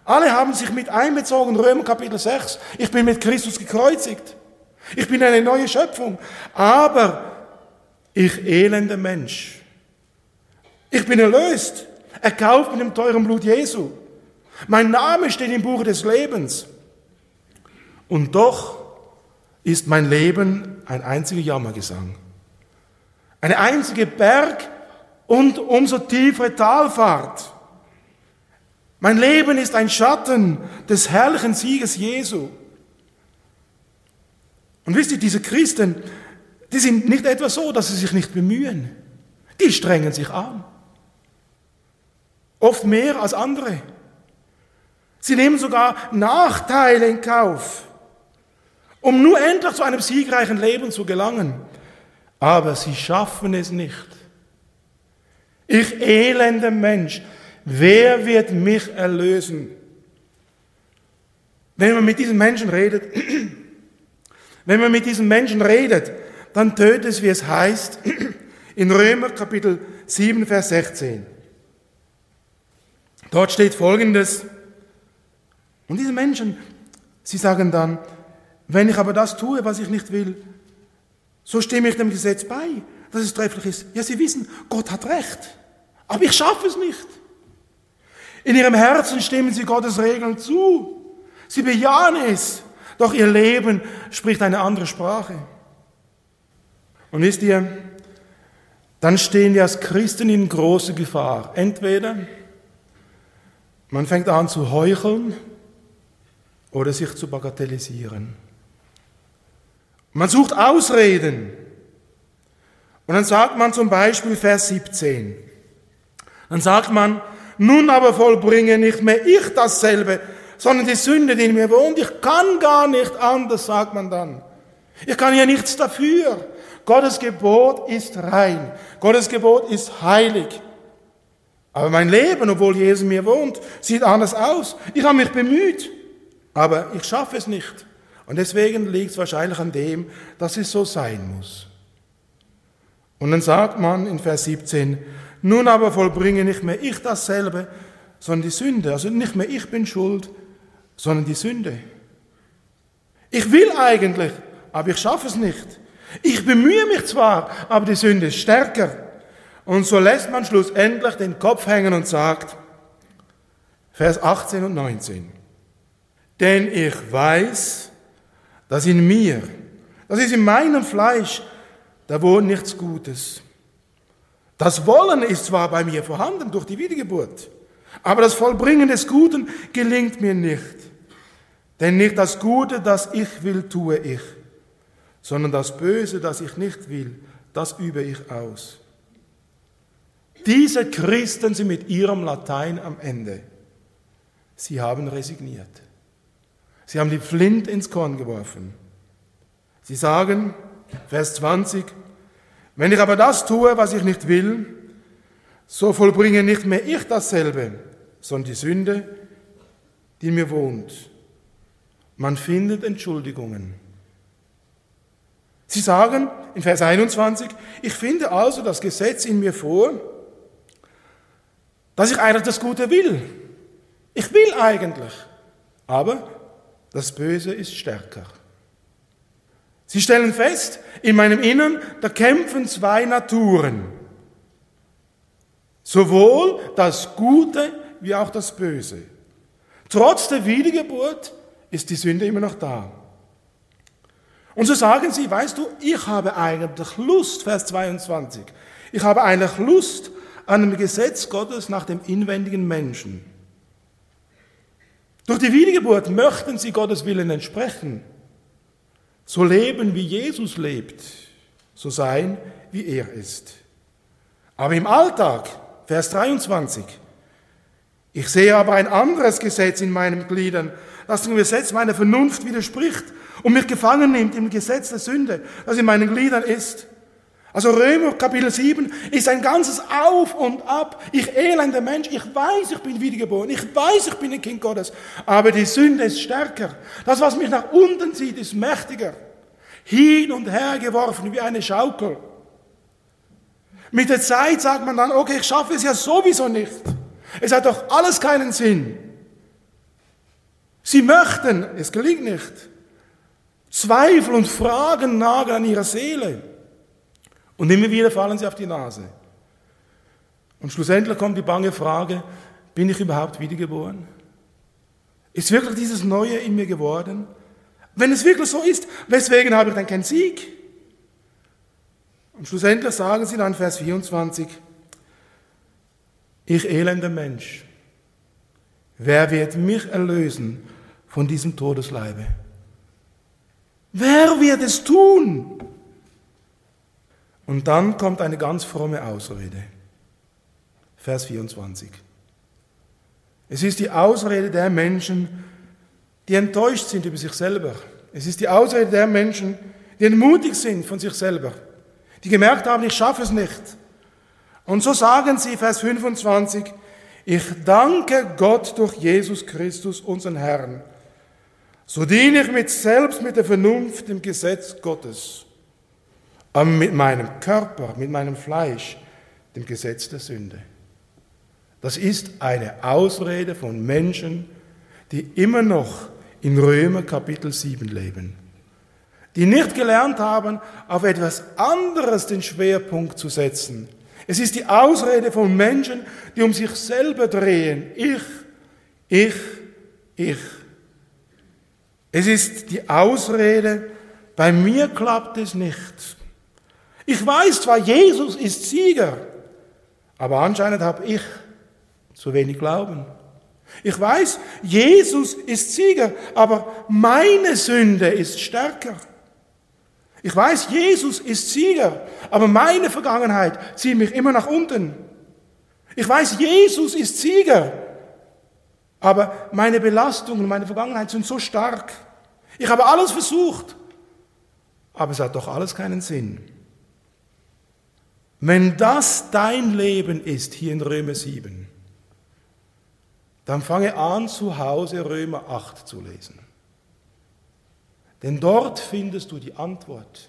Alle haben sich mit einbezogen, Römer Kapitel 6, ich bin mit Christus gekreuzigt. Ich bin eine neue Schöpfung. Aber ich elender Mensch. Ich bin erlöst, erkauft mit dem teuren Blut Jesu. Mein Name steht im Buch des Lebens. Und doch ist mein Leben ein einziger Jammergesang. Eine einzige Berg- und umso tiefere Talfahrt. Mein Leben ist ein Schatten des herrlichen Sieges Jesu. Und wisst ihr, diese Christen, die sind nicht etwa so, dass sie sich nicht bemühen. Die strengen sich an. Oft mehr als andere. Sie nehmen sogar Nachteile in Kauf, um nur endlich zu einem siegreichen Leben zu gelangen. Aber sie schaffen es nicht. Ich elender Mensch, wer wird mich erlösen? Wenn man mit diesen Menschen redet, *clears throat* wenn man mit diesen Menschen redet, dann tötet es, wie es heißt, *clears throat* in Römer Kapitel 7, Vers 16. Dort steht Folgendes. Und diese Menschen, sie sagen dann, wenn ich aber das tue, was ich nicht will, so stimme ich dem Gesetz bei, dass es trefflich ist. Ja, sie wissen, Gott hat recht, aber ich schaffe es nicht. In ihrem Herzen stimmen sie Gottes Regeln zu. Sie bejahen es, doch ihr Leben spricht eine andere Sprache. Und wisst ihr, dann stehen wir als Christen in großer Gefahr. Entweder man fängt an zu heucheln oder sich zu bagatellisieren. Man sucht Ausreden. Und dann sagt man zum Beispiel Vers 17. Dann sagt man, nun aber vollbringe nicht mehr ich dasselbe, sondern die Sünde, die in mir wohnt. Ich kann gar nicht anders, sagt man dann. Ich kann ja nichts dafür. Gottes Gebot ist rein. Gottes Gebot ist heilig. Aber mein Leben, obwohl Jesus mir wohnt, sieht anders aus. Ich habe mich bemüht, aber ich schaffe es nicht. Und deswegen liegt es wahrscheinlich an dem, dass es so sein muss. Und dann sagt man in Vers 17, nun aber vollbringe nicht mehr ich dasselbe, sondern die Sünde. Also nicht mehr ich bin schuld, sondern die Sünde. Ich will eigentlich, aber ich schaffe es nicht. Ich bemühe mich zwar, aber die Sünde ist stärker. Und so lässt man schlussendlich den Kopf hängen und sagt, Vers 18 und 19, denn ich weiß, dass in mir, Das ist in meinem Fleisch, da wohnt nichts Gutes. Das Wollen ist zwar bei mir vorhanden durch die Wiedergeburt, aber das Vollbringen des Guten gelingt mir nicht. Denn nicht das Gute, das ich will, tue ich, sondern das Böse, das ich nicht will, das übe ich aus. Diese Christen sind mit ihrem Latein am Ende. Sie haben resigniert. Sie haben die Flint ins Korn geworfen. Sie sagen, Vers 20, wenn ich aber das tue, was ich nicht will, so vollbringe nicht mehr ich dasselbe, sondern die Sünde, die mir wohnt. Man findet Entschuldigungen. Sie sagen in Vers 21, ich finde also das Gesetz in mir vor, dass ich eigentlich das Gute will. Ich will eigentlich, aber das Böse ist stärker. Sie stellen fest, in meinem Innern, da kämpfen zwei Naturen. Sowohl das Gute wie auch das Böse. Trotz der Wiedergeburt ist die Sünde immer noch da. Und so sagen sie, weißt du, ich habe eigentlich Lust, Vers 22, ich habe eigentlich Lust an dem Gesetz Gottes nach dem inwendigen Menschen. Durch die Wiedergeburt möchten sie Gottes Willen entsprechen so leben, wie Jesus lebt, so sein, wie er ist. Aber im Alltag, Vers 23, ich sehe aber ein anderes Gesetz in meinen Gliedern, das dem Gesetz meiner Vernunft widerspricht und mich gefangen nimmt im Gesetz der Sünde, das in meinen Gliedern ist. Also Römer Kapitel 7 ist ein ganzes Auf und Ab. Ich elender Mensch, ich weiß, ich bin wiedergeboren, ich weiß, ich bin ein Kind Gottes, aber die Sünde ist stärker. Das, was mich nach unten zieht, ist mächtiger. Hin und her geworfen wie eine Schaukel. Mit der Zeit sagt man dann, okay, ich schaffe es ja sowieso nicht. Es hat doch alles keinen Sinn. Sie möchten, es gelingt nicht. Zweifel und Fragen nageln an ihrer Seele. Und immer wieder fallen sie auf die Nase. Und schlussendlich kommt die bange Frage, bin ich überhaupt wiedergeboren? Ist wirklich dieses Neue in mir geworden? Wenn es wirklich so ist, weswegen habe ich dann keinen Sieg? Und schlussendlich sagen sie dann Vers 24, ich elender Mensch, wer wird mich erlösen von diesem Todesleibe? Wer wird es tun? Und dann kommt eine ganz fromme Ausrede. Vers 24. Es ist die Ausrede der Menschen, die enttäuscht sind über sich selber. Es ist die Ausrede der Menschen, die entmutigt sind von sich selber, die gemerkt haben, ich schaffe es nicht. Und so sagen sie, Vers 25, ich danke Gott durch Jesus Christus, unseren Herrn. So diene ich mit selbst mit der Vernunft dem Gesetz Gottes aber mit meinem Körper, mit meinem Fleisch, dem Gesetz der Sünde. Das ist eine Ausrede von Menschen, die immer noch in Römer Kapitel 7 leben, die nicht gelernt haben, auf etwas anderes den Schwerpunkt zu setzen. Es ist die Ausrede von Menschen, die um sich selber drehen. Ich, ich, ich. Es ist die Ausrede, bei mir klappt es nicht. Ich weiß zwar, Jesus ist Sieger, aber anscheinend habe ich zu wenig Glauben. Ich weiß, Jesus ist Sieger, aber meine Sünde ist stärker. Ich weiß, Jesus ist Sieger, aber meine Vergangenheit zieht mich immer nach unten. Ich weiß, Jesus ist Sieger, aber meine Belastungen, meine Vergangenheit sind so stark. Ich habe alles versucht, aber es hat doch alles keinen Sinn. Wenn das dein Leben ist hier in Römer 7, dann fange an, zu Hause Römer 8 zu lesen. Denn dort findest du die Antwort.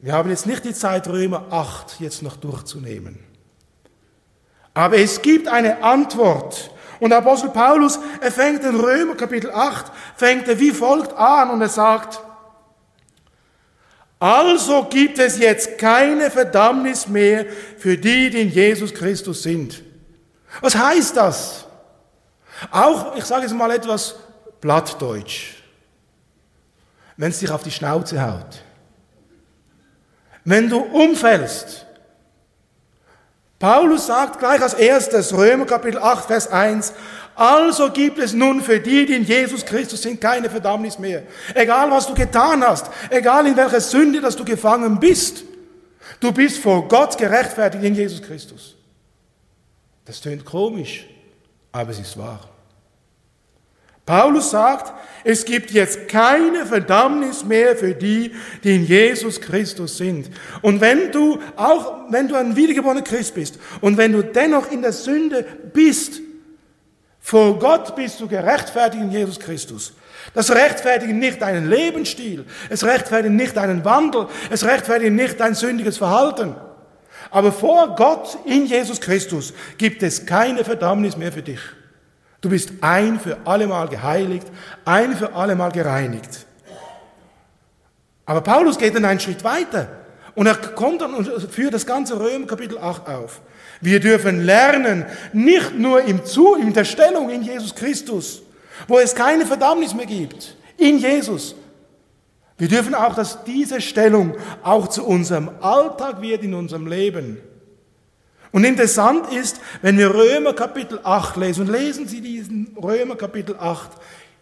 Wir haben jetzt nicht die Zeit, Römer 8 jetzt noch durchzunehmen. Aber es gibt eine Antwort. Und Apostel Paulus, er fängt in Römer Kapitel 8, fängt er wie folgt an und er sagt, also gibt es jetzt keine Verdammnis mehr für die, die in Jesus Christus sind. Was heißt das? Auch, ich sage jetzt mal etwas plattdeutsch. wenn es dich auf die Schnauze haut. Wenn du umfällst. Paulus sagt gleich als erstes, Römer Kapitel 8, Vers 1, also gibt es nun für die, die in Jesus Christus sind, keine Verdammnis mehr. Egal was du getan hast, egal in welcher Sünde, dass du gefangen bist, du bist vor Gott gerechtfertigt in Jesus Christus. Das tönt komisch, aber es ist wahr. Paulus sagt, es gibt jetzt keine Verdammnis mehr für die, die in Jesus Christus sind. Und wenn du, auch wenn du ein wiedergeborener Christ bist und wenn du dennoch in der Sünde bist, vor Gott bist du gerechtfertigt in Jesus Christus. Das rechtfertigt nicht deinen Lebensstil, es rechtfertigt nicht deinen Wandel, es rechtfertigt nicht dein sündiges Verhalten. Aber vor Gott in Jesus Christus gibt es keine Verdammnis mehr für dich. Du bist ein für allemal geheiligt, ein für allemal gereinigt. Aber Paulus geht dann einen Schritt weiter und er kommt dann und führt das ganze Römer Kapitel 8 auf. Wir dürfen lernen, nicht nur im Zu, in der Stellung in Jesus Christus, wo es keine Verdammnis mehr gibt, in Jesus. Wir dürfen auch, dass diese Stellung auch zu unserem Alltag wird in unserem Leben. Und interessant ist, wenn wir Römer Kapitel 8 lesen, und lesen Sie diesen Römer Kapitel 8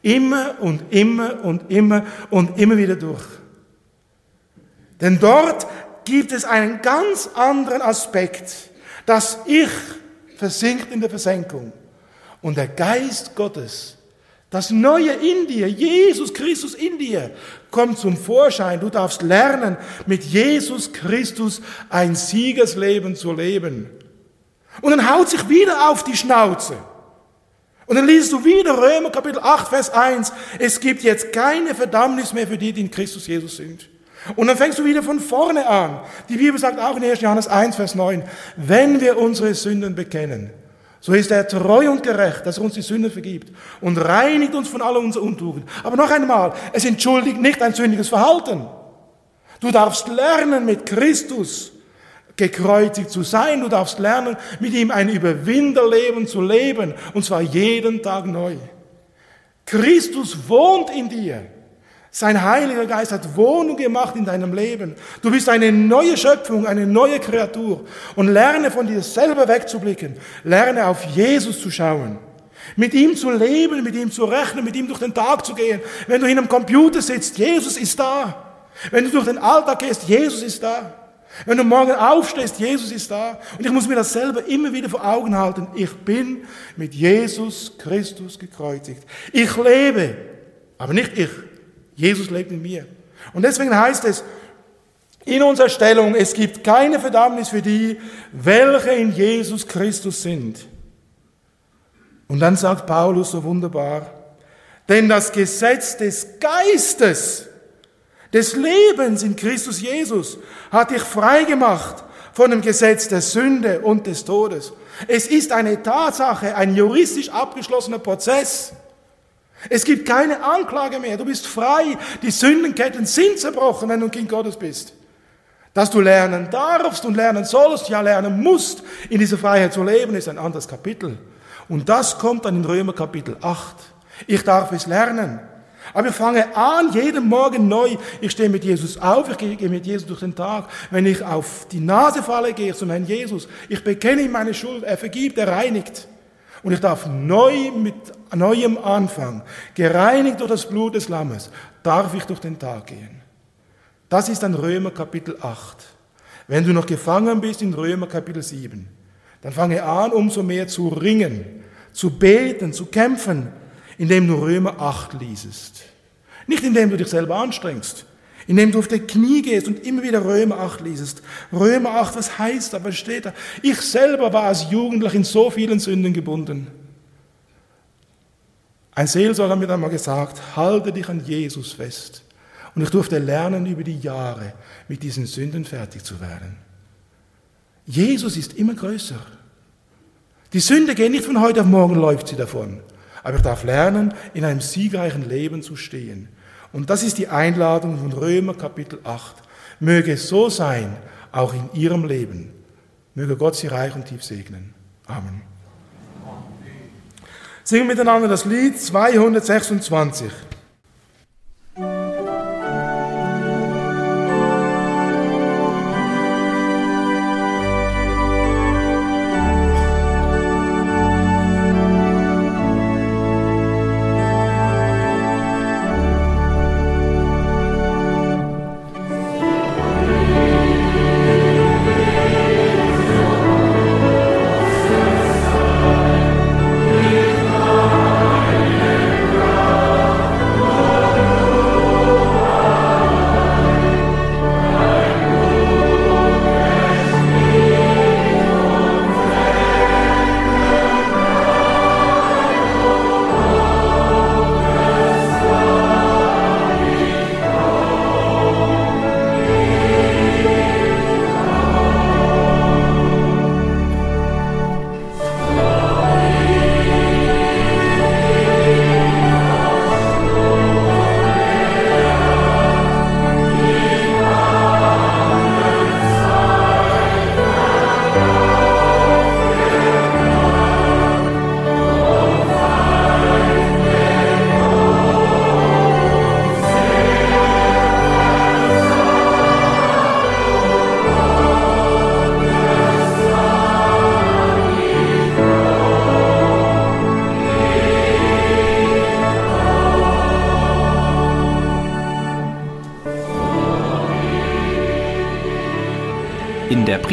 immer und immer und immer und immer wieder durch. Denn dort gibt es einen ganz anderen Aspekt. Das Ich versinkt in der Versenkung. Und der Geist Gottes, das Neue in dir, Jesus Christus in dir, kommt zum Vorschein. Du darfst lernen, mit Jesus Christus ein Siegesleben zu leben. Und dann haut sich wieder auf die Schnauze. Und dann liest du wieder Römer Kapitel 8, Vers 1. Es gibt jetzt keine Verdammnis mehr für die, die in Christus Jesus sind. Und dann fängst du wieder von vorne an. Die Bibel sagt auch in 1. Johannes 1, Vers 9, wenn wir unsere Sünden bekennen, so ist er treu und gerecht, dass er uns die Sünden vergibt und reinigt uns von aller unserer Untugend. Aber noch einmal, es entschuldigt nicht ein sündiges Verhalten. Du darfst lernen mit Christus gekreuzigt zu sein. Du darfst lernen, mit ihm ein Überwinderleben zu leben, und zwar jeden Tag neu. Christus wohnt in dir. Sein Heiliger Geist hat Wohnung gemacht in deinem Leben. Du bist eine neue Schöpfung, eine neue Kreatur. Und lerne von dir selber wegzublicken. Lerne auf Jesus zu schauen. Mit ihm zu leben, mit ihm zu rechnen, mit ihm durch den Tag zu gehen. Wenn du in einem Computer sitzt, Jesus ist da. Wenn du durch den Alltag gehst, Jesus ist da. Wenn du morgen aufstehst, Jesus ist da. Und ich muss mir das selber immer wieder vor Augen halten. Ich bin mit Jesus Christus gekreuzigt. Ich lebe, aber nicht ich. Jesus lebt in mir. Und deswegen heißt es in unserer Stellung, es gibt keine Verdammnis für die, welche in Jesus Christus sind. Und dann sagt Paulus so wunderbar, denn das Gesetz des Geistes, des Lebens in Christus Jesus hat dich frei gemacht von dem Gesetz der Sünde und des Todes. Es ist eine Tatsache, ein juristisch abgeschlossener Prozess. Es gibt keine Anklage mehr. Du bist frei. Die Sündenketten sind zerbrochen, wenn du ein Kind Gottes bist. Dass du lernen darfst und lernen sollst, ja lernen musst, in dieser Freiheit zu leben, ist ein anderes Kapitel. Und das kommt dann in Römer Kapitel 8. Ich darf es lernen. Aber ich fange an, jeden Morgen neu. Ich stehe mit Jesus auf, ich gehe mit Jesus durch den Tag. Wenn ich auf die Nase falle, gehe ich zu meinem Jesus. Ich bekenne ihm meine Schuld, er vergibt, er reinigt. Und ich darf neu mit neuem Anfang, gereinigt durch das Blut des Lammes, darf ich durch den Tag gehen. Das ist dann Römer Kapitel 8. Wenn du noch gefangen bist in Römer Kapitel 7, dann fange an, umso mehr zu ringen, zu beten, zu kämpfen, indem du Römer 8 liesest. Nicht indem du dich selber anstrengst, indem du auf die Knie gehst und immer wieder Römer 8 liesest. Römer 8, was heißt da, was steht da? Ich selber war als Jugendlich in so vielen Sünden gebunden. Ein Seelsorger hat mir einmal gesagt, halte dich an Jesus fest. Und ich durfte lernen, über die Jahre mit diesen Sünden fertig zu werden. Jesus ist immer größer. Die Sünde geht nicht von heute auf morgen, läuft sie davon. Aber ich darf lernen, in einem siegreichen Leben zu stehen. Und das ist die Einladung von Römer Kapitel 8. Möge es so sein, auch in Ihrem Leben. Möge Gott Sie reich und tief segnen. Amen. Singen miteinander das Lied 226.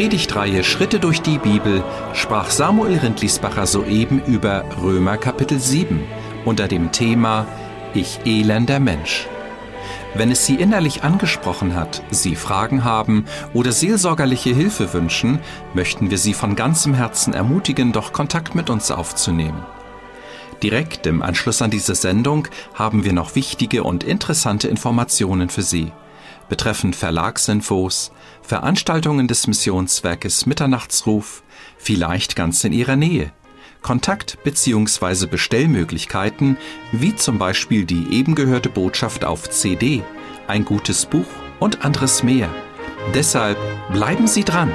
Predigtreihe Schritte durch die Bibel sprach Samuel Rindlisbacher soeben über Römer Kapitel 7 unter dem Thema Ich elender Mensch. Wenn es Sie innerlich angesprochen hat, Sie Fragen haben oder seelsorgerliche Hilfe wünschen, möchten wir Sie von ganzem Herzen ermutigen, doch Kontakt mit uns aufzunehmen. Direkt im Anschluss an diese Sendung haben wir noch wichtige und interessante Informationen für Sie betreffend Verlagsinfos, Veranstaltungen des Missionswerkes Mitternachtsruf, vielleicht ganz in Ihrer Nähe. Kontakt- bzw. Bestellmöglichkeiten, wie zum Beispiel die eben gehörte Botschaft auf CD, ein gutes Buch und anderes mehr. Deshalb bleiben Sie dran!